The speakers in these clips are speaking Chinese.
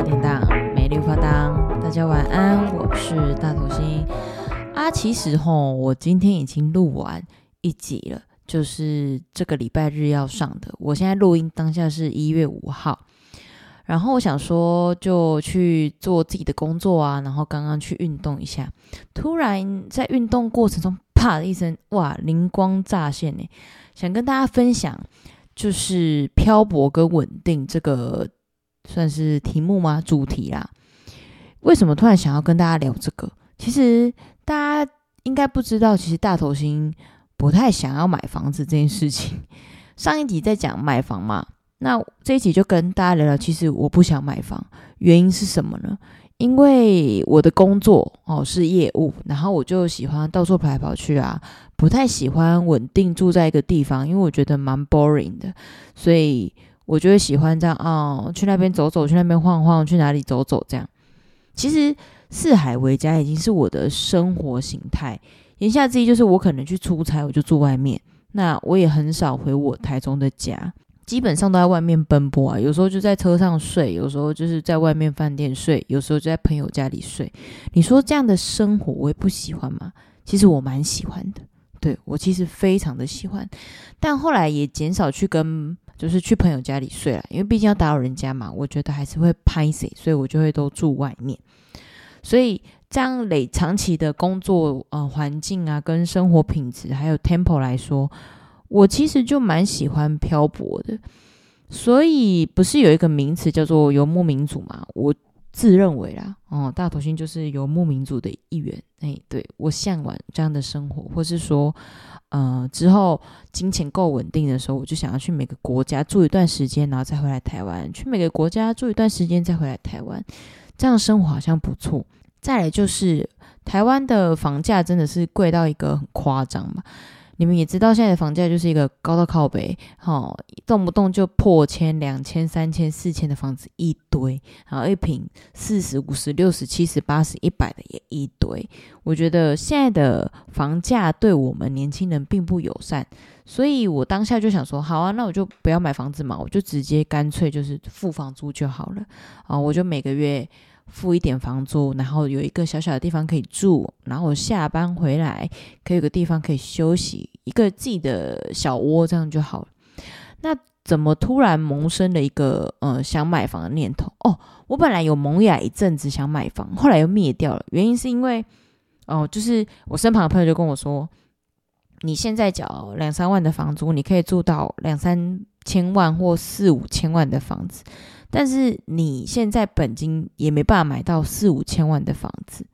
八点档，美丽发当，大家晚安，我是大头星啊。其实吼，我今天已经录完一集了，就是这个礼拜日要上的。我现在录音当下是一月五号，然后我想说就去做自己的工作啊，然后刚刚去运动一下，突然在运动过程中，啪的一声，哇，灵光乍现呢，想跟大家分享。就是漂泊跟稳定这个算是题目吗？主题啦。为什么突然想要跟大家聊这个？其实大家应该不知道，其实大头星不太想要买房子这件事情。上一集在讲买房嘛，那这一集就跟大家聊聊，其实我不想买房，原因是什么呢？因为我的工作哦是业务，然后我就喜欢到处跑来跑去啊，不太喜欢稳定住在一个地方，因为我觉得蛮 boring 的，所以我就会喜欢这样哦，去那边走走，去那边晃晃，去哪里走走这样。其实四海为家已经是我的生活形态，言下之意就是我可能去出差，我就住外面，那我也很少回我台中的家。基本上都在外面奔波啊，有时候就在车上睡，有时候就是在外面饭店睡，有时候就在朋友家里睡。你说这样的生活我也不喜欢吗？其实我蛮喜欢的，对，我其实非常的喜欢。但后来也减少去跟，就是去朋友家里睡了，因为毕竟要打扰人家嘛，我觉得还是会拍谁，所以我就会都住外面。所以这样累长期的工作呃环境啊，跟生活品质还有 temple 来说。我其实就蛮喜欢漂泊的，所以不是有一个名词叫做游牧民族嘛？我自认为啦，哦，大头星就是游牧民族的一员。哎，对，我向往这样的生活，或是说，呃，之后金钱够稳定的时候，我就想要去每个国家住一段时间，然后再回来台湾；去每个国家住一段时间，再回来台湾。这样生活好像不错。再来就是台湾的房价真的是贵到一个很夸张嘛。你们也知道，现在的房价就是一个高到靠北，齁，动不动就破千、两千、三千、四千的房子一堆，然后一平四十五十、六十、七十、八十、一百的也一堆。我觉得现在的房价对我们年轻人并不友善，所以我当下就想说，好啊，那我就不要买房子嘛，我就直接干脆就是付房租就好了啊，我就每个月。付一点房租，然后有一个小小的地方可以住，然后下班回来可以有个地方可以休息，一个自己的小窝，这样就好了。那怎么突然萌生了一个呃想买房的念头？哦，我本来有萌芽一阵子想买房，后来又灭掉了。原因是因为哦，就是我身旁的朋友就跟我说，你现在缴两三万的房租，你可以住到两三千万或四五千万的房子。但是你现在本金也没办法买到四五千万的房子，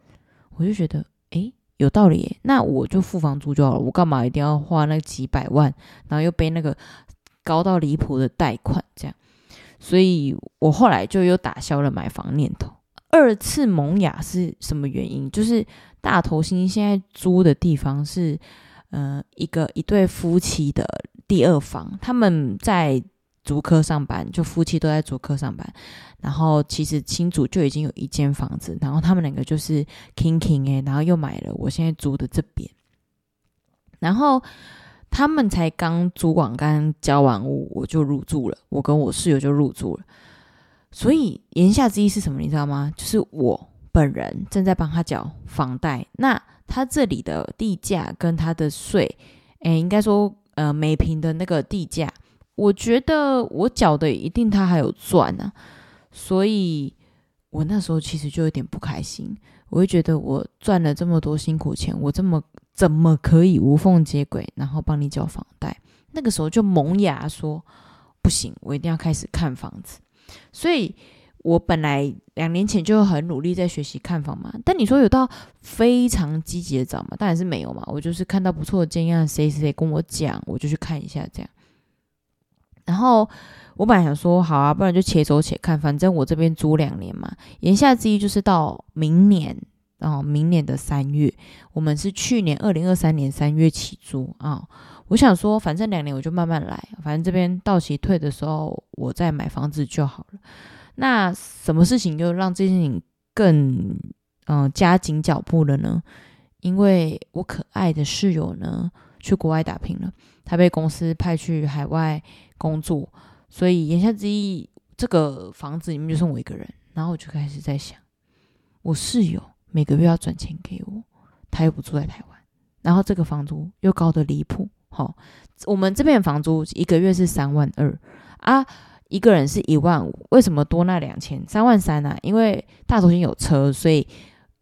我就觉得诶，有道理，那我就付房租就好了，我干嘛一定要花那几百万，然后又背那个高到离谱的贷款这样？所以我后来就又打消了买房念头。二次萌芽是什么原因？就是大头星现在租的地方是呃一个一对夫妻的第二房，他们在。竹科上班，就夫妻都在竹科上班，然后其实新竹就已经有一间房子，然后他们两个就是 king king 诶，然后又买了我现在租的这边，然后他们才刚租完，刚交完屋，我就入住了，我跟我室友就入住了，所以言下之意是什么，你知道吗？就是我本人正在帮他缴房贷，那他这里的地价跟他的税，诶，应该说呃每平的那个地价。我觉得我缴的一定他还有赚啊，所以我那时候其实就有点不开心。我会觉得我赚了这么多辛苦钱，我这么怎么可以无缝接轨，然后帮你缴房贷？那个时候就萌芽说不行，我一定要开始看房子。所以我本来两年前就很努力在学习看房嘛，但你说有到非常积极的找嘛？当然是没有嘛。我就是看到不错的经验，谁谁跟我讲，我就去看一下这样。然后我本来想说，好啊，不然就且走且看，反正我这边租两年嘛。言下之意就是到明年，然后明年的三月，我们是去年二零二三年三月起租啊。我想说，反正两年我就慢慢来，反正这边到期退的时候，我再买房子就好了。那什么事情又让这件事情更嗯、加紧脚步了呢？因为我可爱的室友呢去国外打拼了，他被公司派去海外。工作，所以言下之意，这个房子里面就剩我一个人。然后我就开始在想，我室友每个月要转钱给我，他又不住在台湾，然后这个房租又高得离谱。好，我们这边房租一个月是三万二啊，一个人是一万五，为什么多那两千？三万三啊？因为大头先有车，所以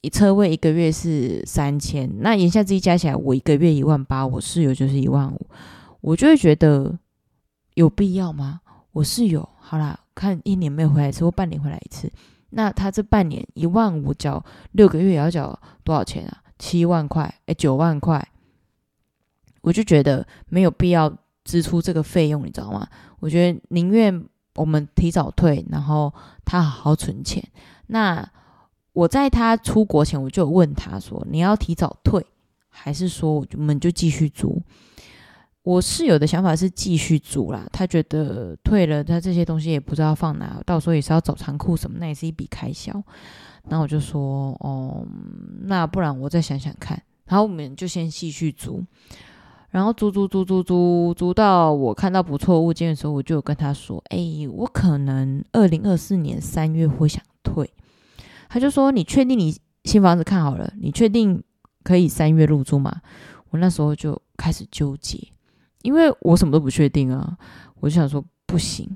车位一个月是三千，那言下之意加起来，我一个月一万八，我室友就是一万五，我就会觉得有必要吗？我室友好啦，看一年没有回来一次，或半年回来一次，那他这半年一万五交六个月也要缴多少钱啊？七万块，哎，九万块。我就觉得没有必要支出这个费用，你知道吗？我觉得宁愿我们提早退，然后他好好存钱。那我在他出国前，我就有问他说：“你要提早退，还是说我们就继续租？”我室友的想法是继续租啦，他觉得退了，他这些东西也不知道放哪，到时候也是要找仓库什么，那也是一笔开销。然后我就说：“哦，那不然我再想想看。”然后我们就先继续租。然后租租租租租租到我看到不错物件的时候，我就有跟他说：“哎，我可能二零二四年三月会想退。”他就说：“你确定你新房子看好了？你确定可以三月入住吗？”我那时候就开始纠结，因为我什么都不确定啊。我就想说不行，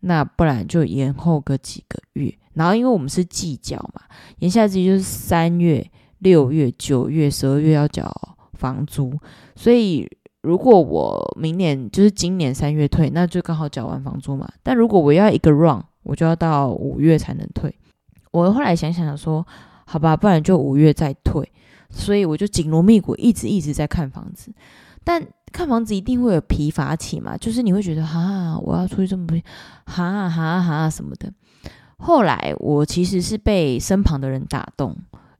那不然就延后个几个月。然后因为我们是季缴嘛，言下之意就是三月、六月、九月、十二月要缴房租，所以。如果我明年就是今年三月退，那就刚好缴完房租嘛。但如果我要一个 run，我就要到五月才能退。我后来想想说，好吧，不然就五月再退。所以我就紧锣密鼓，一直一直在看房子。但看房子一定会有疲乏期嘛，就是你会觉得哈，我要出去这么多，哈哈哈什么的。后来我其实是被身旁的人打动，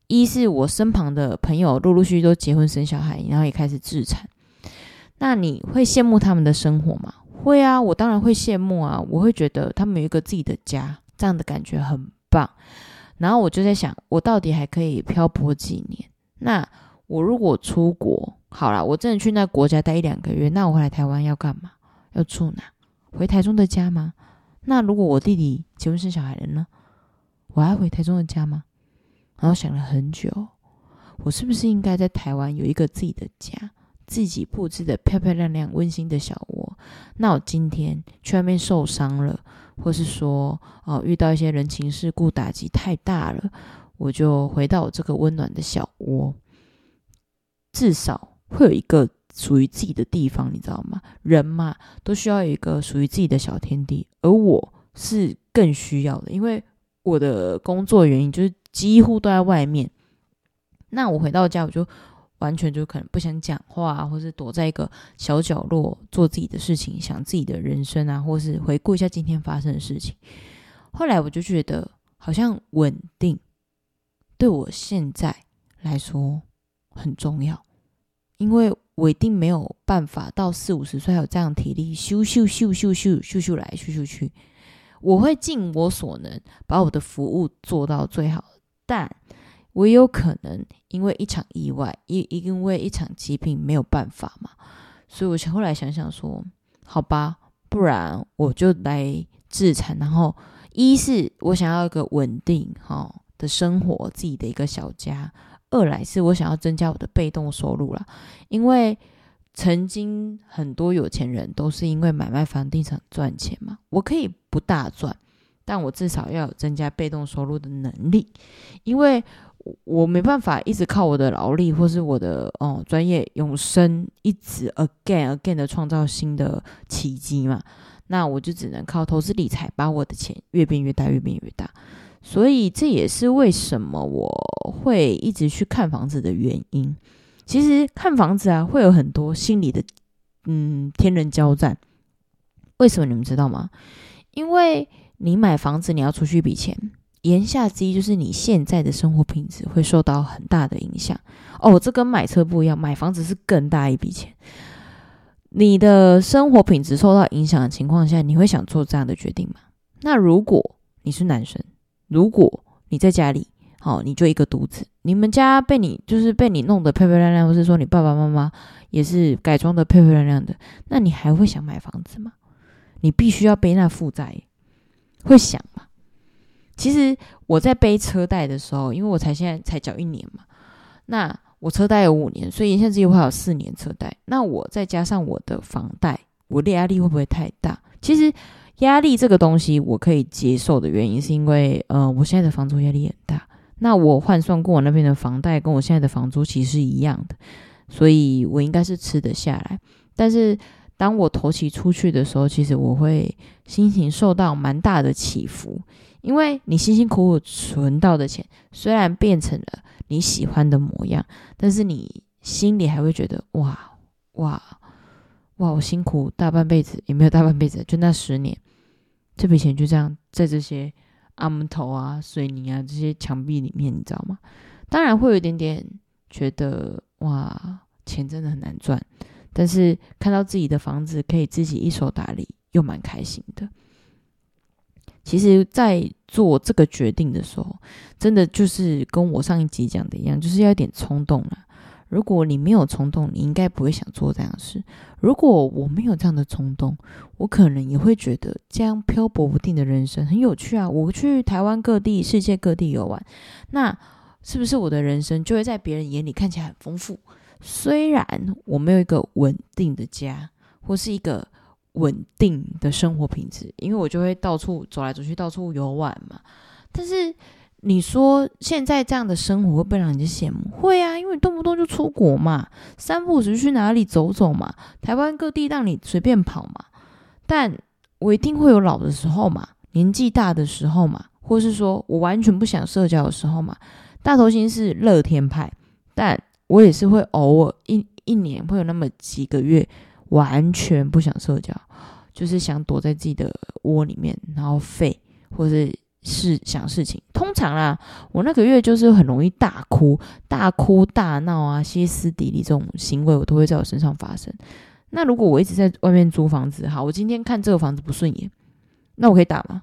一是我身旁的朋友陆陆续续都结婚生小孩，然后也开始置产。那你会羡慕他们的生活吗？会啊，我当然会羡慕啊。我会觉得他们有一个自己的家，这样的感觉很棒。然后我就在想，我到底还可以漂泊几年？那我如果出国，好啦，我真的去那国家待一两个月，那我回来台湾要干嘛？要住哪？回台中的家吗？那如果我弟弟结婚生小孩了呢？我还回台中的家吗？然后想了很久，我是不是应该在台湾有一个自己的家？自己布置的漂漂亮亮、温馨的小屋。那我今天去外面受伤了，或是说哦遇到一些人情世故打击太大了，我就回到我这个温暖的小窝，至少会有一个属于自己的地方，你知道吗？人嘛，都需要一个属于自己的小天地，而我是更需要的，因为我的工作原因就是几乎都在外面。那我回到家，我就。完全就可能不想讲话，或是躲在一个小角落做自己的事情，想自己的人生啊，或是回顾一下今天发生的事情。后来我就觉得，好像稳定对我现在来说很重要，因为我一定没有办法到四五十岁还有这样体力，咻咻咻咻咻咻咻来咻咻去。我会尽我所能把我的服务做到最好，但。我有可能因为一场意外，因因为一场疾病没有办法嘛，所以我后来想想说，好吧，不然我就来自产，然后一是我想要一个稳定哈的生活，自己的一个小家；二来是我想要增加我的被动收入啦，因为曾经很多有钱人都是因为买卖房地产赚钱嘛，我可以不大赚，但我至少要有增加被动收入的能力，因为。我没办法一直靠我的劳力或是我的哦专业永生，一直 again again 的创造新的奇迹嘛。那我就只能靠投资理财，把我的钱越变越大，越变越大。所以这也是为什么我会一直去看房子的原因。其实看房子啊，会有很多心理的嗯天人交战。为什么你们知道吗？因为你买房子，你要出去一笔钱。言下之意就是你现在的生活品质会受到很大的影响哦。这跟买车不一样，买房子是更大一笔钱。你的生活品质受到影响的情况下，你会想做这样的决定吗？那如果你是男生，如果你在家里，好，你就一个独子，你们家被你就是被你弄得漂漂亮亮，或是说你爸爸妈妈也是改装的漂漂亮亮的，那你还会想买房子吗？你必须要背那负债，会想吗？其实我在背车贷的时候，因为我才现在才缴一年嘛，那我车贷有五年，所以现在只有还有四年车贷。那我再加上我的房贷，我的压力会不会太大？其实压力这个东西我可以接受的原因，是因为呃，我现在的房租压力很大。那我换算过我那边的房贷跟我现在的房租其实是一样的，所以我应该是吃得下来。但是当我投期出去的时候，其实我会心情受到蛮大的起伏，因为你辛辛苦苦存到的钱，虽然变成了你喜欢的模样，但是你心里还会觉得哇哇哇，我辛苦大半辈子，也没有大半辈子，就那十年，这笔钱就这样在这些阿门头啊、水泥啊这些墙壁里面，你知道吗？当然会有一点点觉得哇，钱真的很难赚。但是看到自己的房子可以自己一手打理，又蛮开心的。其实，在做这个决定的时候，真的就是跟我上一集讲的一样，就是要有点冲动了。如果你没有冲动，你应该不会想做这样的事。如果我没有这样的冲动，我可能也会觉得这样漂泊不定的人生很有趣啊。我去台湾各地、世界各地游玩，那是不是我的人生就会在别人眼里看起来很丰富？虽然我没有一个稳定的家，或是一个稳定的生活品质，因为我就会到处走来走去，到处游玩嘛。但是你说现在这样的生活会不会让人家羡慕？会啊，因为你动不动就出国嘛，三不五时去哪里走走嘛，台湾各地让你随便跑嘛。但我一定会有老的时候嘛，年纪大的时候嘛，或是说我完全不想社交的时候嘛。大头星是乐天派，但。我也是会偶尔一一年会有那么几个月完全不想社交，就是想躲在自己的窝里面，然后废或是是想事情。通常啦，我那个月就是很容易大哭、大哭大闹啊，歇斯底里这种行为，我都会在我身上发生。那如果我一直在外面租房子，好，我今天看这个房子不顺眼，那我可以打吗？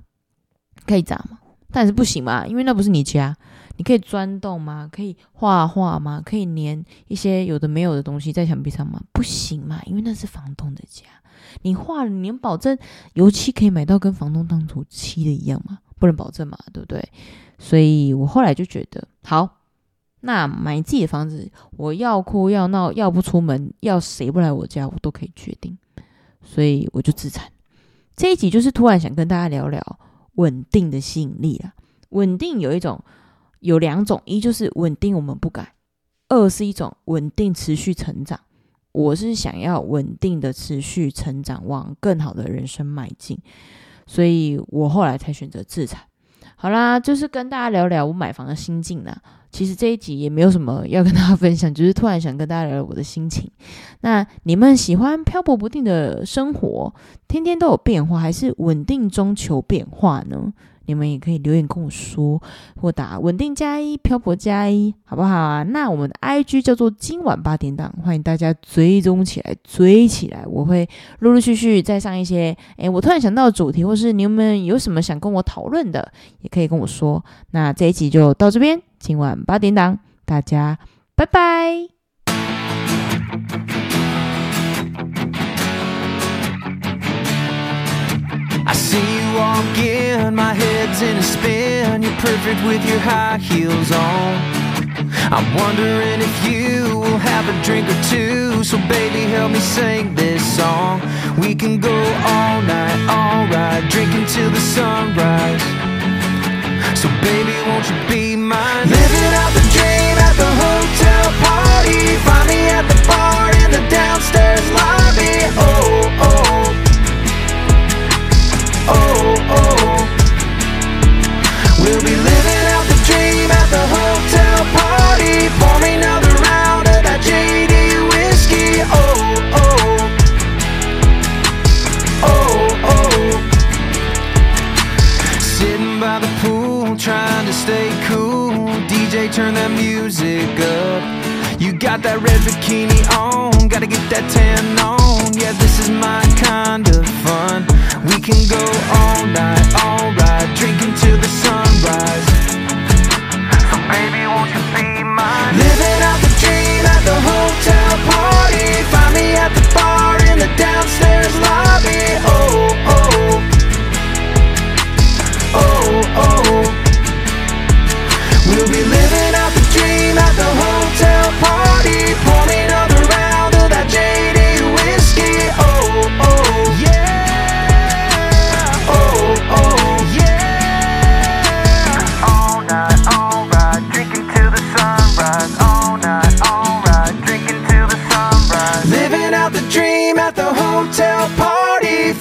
可以打吗？但是不行嘛，因为那不是你家。你可以钻洞吗？可以画画吗？可以粘一些有的没有的东西在墙壁上吗？不行嘛，因为那是房东的家。你画了，你能保证油漆可以买到跟房东当初漆的一样吗？不能保证嘛，对不对？所以我后来就觉得，好，那买自己的房子，我要哭要闹要不出门，要谁不来我家，我都可以决定。所以我就自残。这一集就是突然想跟大家聊聊稳定的吸引力啊，稳定有一种。有两种，一就是稳定，我们不改；二是一种稳定，持续成长。我是想要稳定的持续成长，往更好的人生迈进，所以我后来才选择自产。好啦，就是跟大家聊聊我买房的心境啦。其实这一集也没有什么 要跟大家分享，就是突然想跟大家聊聊我的心情。那你们喜欢漂泊不定的生活，天天都有变化，还是稳定中求变化呢？你们也可以留言跟我说，或打稳定加一，漂泊加一，好不好啊？那我们的 IG 叫做今晚八点档，欢迎大家追踪起来，追起来。我会陆陆续续再上一些，诶，我突然想到的主题，或是你们有什么想跟我讨论的，也可以跟我说。那这一集就到这边，今晚八点档，大家拜拜。Walk in, my head's in a spin. You're perfect with your high heels on. I'm wondering if you will have a drink or two. So, baby, help me sing this song. We can go all night, alright, drinking till the sunrise. So, baby, won't you be mine? by the pool, trying to stay cool. DJ, turn that music up. You got that red bikini on, gotta get that tan on. Yeah, this is my kind of fun. We can go all night, alright, drinking till the sunrise. So baby, won't you be mine? Living out the dream at the hotel party. Find me at the bar in the downstairs lobby. Oh, oh.